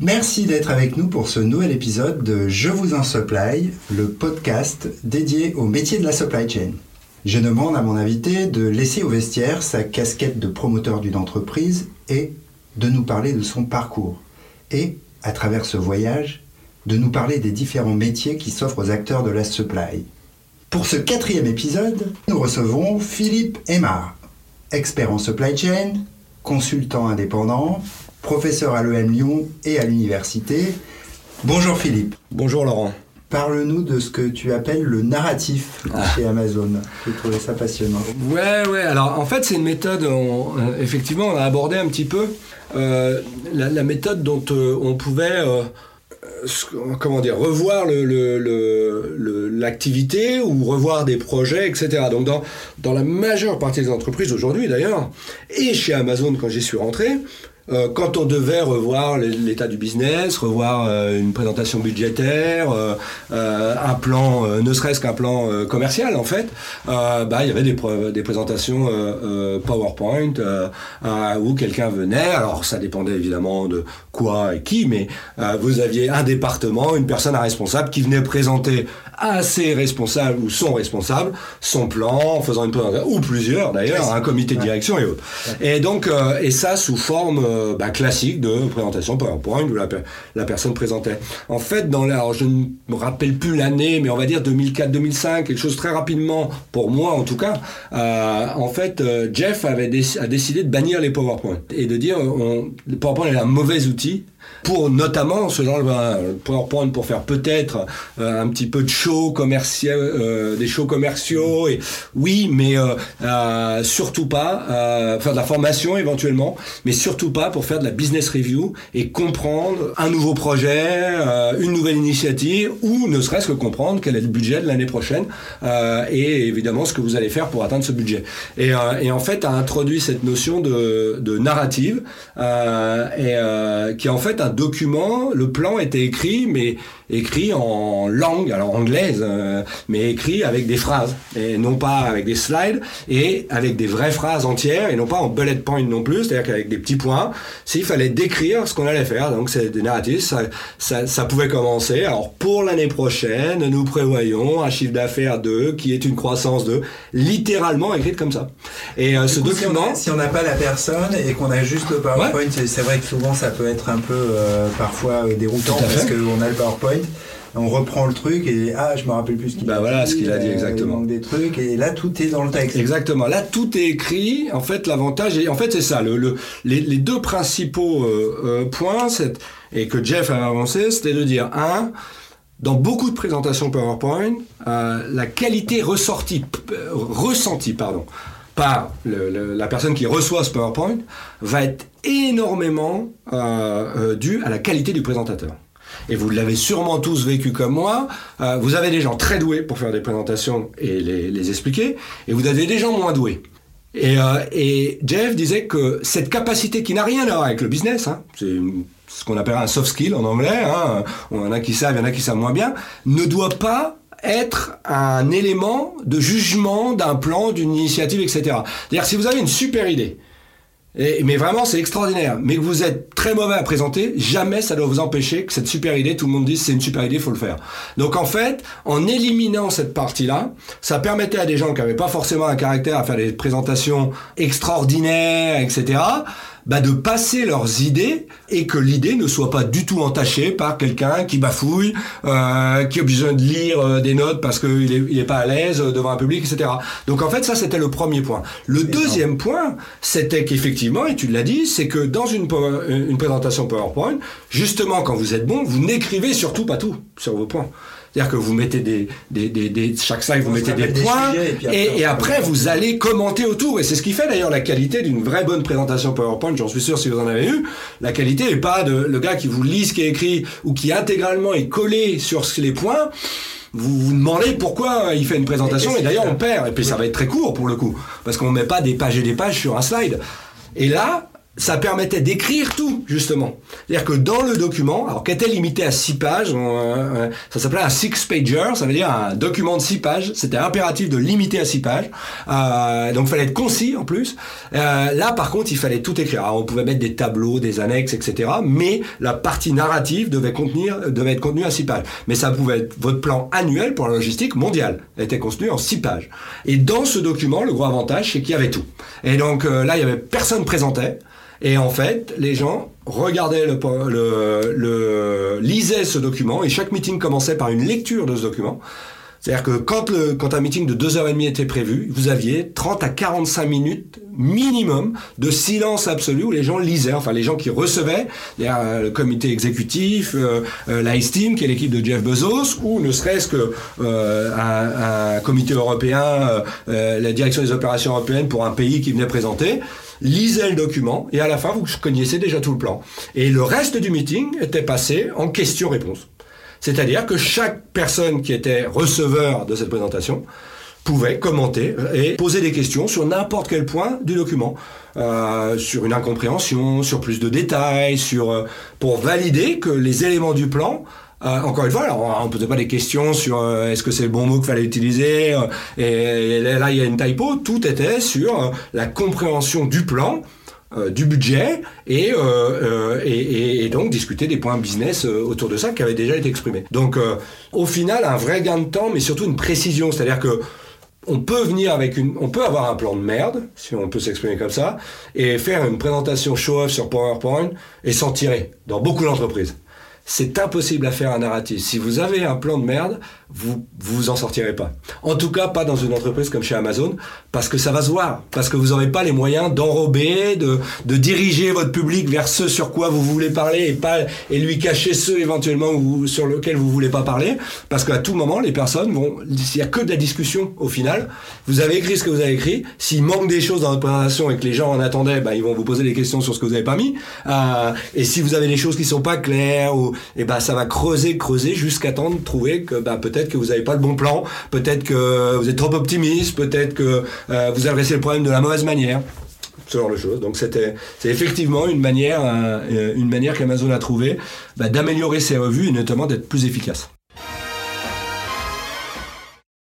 Merci d'être avec nous pour ce nouvel épisode de Je vous en supply, le podcast dédié au métier de la supply chain. Je demande à mon invité de laisser au vestiaire sa casquette de promoteur d'une entreprise et de nous parler de son parcours. Et, à travers ce voyage, de nous parler des différents métiers qui s'offrent aux acteurs de la supply. Pour ce quatrième épisode, nous recevons Philippe Aymar, expert en supply chain, consultant indépendant, professeur à l'EM Lyon et à l'université. Bonjour Philippe. Bonjour Laurent. Parle-nous de ce que tu appelles le narratif ah. chez Amazon. J'ai trouvé ça passionnant. Ouais, ouais. Alors, en fait, c'est une méthode, euh, effectivement, on a abordé un petit peu euh, la, méthode dont euh, on pouvait comment dire, revoir l'activité ou revoir des projets, etc. Donc dans, dans la majeure partie des entreprises aujourd'hui d'ailleurs, et chez Amazon quand j'y suis rentré, euh, quand on devait revoir l'état du business, revoir euh, une présentation budgétaire, euh, un plan, ne serait-ce qu'un plan commercial en fait, bah il y avait des, des présentations PowerPoint où quelqu'un venait. Alors ça dépendait évidemment de quoi et qui, mais vous aviez un département, une personne responsable qui venait présenter à ses responsables ou son responsable son plan en faisant une présentation ou plusieurs d'ailleurs, un comité de direction et autres. Et donc et ça sous forme euh, bah, classique de présentation PowerPoint où la, la personne présentait. En fait, dans la, je ne me rappelle plus l'année, mais on va dire 2004-2005, quelque chose très rapidement, pour moi en tout cas, euh, en fait, euh, Jeff avait a décidé de bannir les PowerPoint et de dire on, le PowerPoint est un mauvais outil pour notamment ce genre de PowerPoint pour faire peut-être euh, un petit peu de show commercial, euh, des shows commerciaux et oui, mais euh, surtout pas faire de la formation éventuellement, mais surtout pas pour faire de la business review et comprendre un nouveau projet, une nouvelle initiative ou ne serait-ce que comprendre quel est le budget de l'année prochaine et évidemment ce que vous allez faire pour atteindre ce budget. Et, et en fait a introduit cette notion de, de narrative et qui en fait un document, le plan était écrit, mais écrit en langue, alors anglaise, euh, mais écrit avec des phrases, et non pas avec des slides, et avec des vraies phrases entières, et non pas en bullet point non plus, c'est-à-dire qu'avec des petits points, s'il fallait décrire ce qu'on allait faire, donc c'est des narratifs, ça, ça, ça, pouvait commencer. Alors pour l'année prochaine, nous prévoyons un chiffre d'affaires de, qui est une croissance de, littéralement écrite comme ça. Et euh, ce document... Si on n'a pas la personne et qu'on a juste le PowerPoint, c'est vrai que souvent ça peut être un peu parfois déroutant parce qu'on a le PowerPoint on reprend le truc et ah je me rappelle plus ce qu'il bah voilà ce qu'il a dit exactement. des trucs et là tout est dans le texte. Exactement. Là tout est écrit. En fait l'avantage en fait c'est ça. Le, les, deux principaux euh, euh, points et que Jeff a avancé c'était de dire un dans beaucoup de présentations PowerPoint euh, la qualité ressortie ressentie pardon par la personne qui reçoit ce PowerPoint va être énormément due à la qualité du présentateur et vous l'avez sûrement tous vécu comme moi, euh, vous avez des gens très doués pour faire des présentations et les, expliquer, et vous avez des gens moins doués. Et, euh, et Jeff disait que cette capacité qui n'a rien à voir avec le business, hein, c'est ce qu'on appelle un soft skill en anglais, hein, on en a qui savent, il y en a qui savent moins bien, ne doit pas être un élément de jugement d'un plan, d'une initiative, etc. C'est-à-dire si vous avez une super idée, mais vraiment, c'est extraordinaire. Mais que vous êtes très mauvais à présenter, jamais ça doit vous empêcher que cette super idée, tout le monde dise c'est une super idée, faut le faire. Donc en fait, en éliminant cette partie-là, ça permettait à des gens qui n'avaient pas forcément un caractère à faire des présentations extraordinaires, etc., bah, de passer leurs idées et que l'idée ne soit pas du tout entachée par quelqu'un qui bafouille, euh, qui a besoin de lire euh, des notes parce qu'il est, il est pas à l'aise devant un public, etc. Donc en fait, ça c'était le premier point. Le deuxième point, c'était qu'effectivement, et tu l'as dit, c'est que dans une, une présentation PowerPoint, justement, quand vous êtes bon, vous n'écrivez surtout pas tout sur vos points. C'est-à-dire que vous mettez des, des, des, chaque slide, vous mettez des points, et, après, vous allez commenter autour. Et c'est ce qui fait d'ailleurs la qualité d'une vraie bonne présentation PowerPoint. J'en suis sûr si vous en avez eu. La qualité n'est pas de le gars qui vous lit ce qui est écrit ou qui intégralement est collé sur les points vous vous demandez pourquoi il fait une présentation et, d'ailleurs on perd et puis ça va être très court pour le coup parce qu'on met pas des pages et des pages sur un slide et là ça permettait d'écrire tout, justement. C'est-à-dire que dans le document, alors qui était limité à 6 pages, euh, ça s'appelait un six-pager, ça veut dire un document de 6 pages, c'était impératif de limiter à 6 pages, euh, donc fallait être concis en plus. Euh, là, par contre, il fallait tout écrire. Alors, on pouvait mettre des tableaux, des annexes, etc., mais la partie narrative devait, contenir, devait être contenue à 6 pages. Mais ça pouvait être votre plan annuel pour la logistique mondiale, était contenu en 6 pages. Et dans ce document, le gros avantage, c'est qu'il y avait tout. Et donc là, il y avait personne présentait. Et en fait, les gens regardaient le, le, le, lisaient ce document et chaque meeting commençait par une lecture de ce document. C'est-à-dire que quand, le, quand un meeting de 2h30 était prévu, vous aviez 30 à 45 minutes minimum de silence absolu où les gens lisaient, enfin les gens qui recevaient, euh, le comité exécutif, euh, euh, qui est l'équipe de Jeff Bezos, ou ne serait-ce que euh, un, un, comité européen, la direction des opérations européennes pour un pays qui venait présenter, lisait le document et à la fin vous connaissez déjà tout le plan. Et le reste du meeting était passé en questions-réponses. C'est-à-dire que chaque personne qui était receveur de cette présentation pouvait commenter et poser des questions sur n'importe quel point du document, euh, sur une incompréhension, sur plus de détails, sur euh, pour valider que les éléments du plan euh, encore une fois, alors, on ne posait pas des questions sur euh, est-ce que c'est le bon mot qu'il fallait utiliser, euh, et, là il y a une typo, tout était sur la compréhension du plan, du budget et, et, donc discuter des points business autour de ça qui avaient déjà été exprimés. Donc au final, un vrai gain de temps, mais surtout une précision, c'est-à-dire que on peut venir avec une, on peut avoir un plan de merde, si on peut s'exprimer comme ça, et faire une présentation show-off sur PowerPoint et s'en tirer dans beaucoup d'entreprises. C'est impossible à faire un narratif. Si vous avez un plan de merde, vous vous en sortirez pas. En tout cas, pas dans une entreprise comme chez Amazon, parce que ça va se voir, parce que vous n'aurez pas les moyens d'enrober, de, de diriger votre public vers ce sur quoi vous voulez parler et pas et lui cacher ceux éventuellement où, sur lesquels vous voulez pas parler, parce qu'à tout moment, les personnes vont, s'il y a que de la discussion au final, vous avez écrit ce que vous avez écrit. S'il manque des choses dans votre présentation et que les gens en attendaient, bah, ils vont vous poser des questions sur ce que vous avez pas mis. Euh, et si vous avez des choses qui sont pas claires, ou, et bah, ça va creuser, creuser jusqu'à temps de trouver que bah, peut-être peut-être que vous n'avez pas le bon plan, peut-être que vous êtes trop optimiste, peut-être que euh, vous adressez le problème de la mauvaise manière ce genre de choses. Donc c'était, c'est effectivement une manière, euh, une manière qu'Amazon a trouvé bah, d'améliorer ses revues et notamment d'être plus efficace.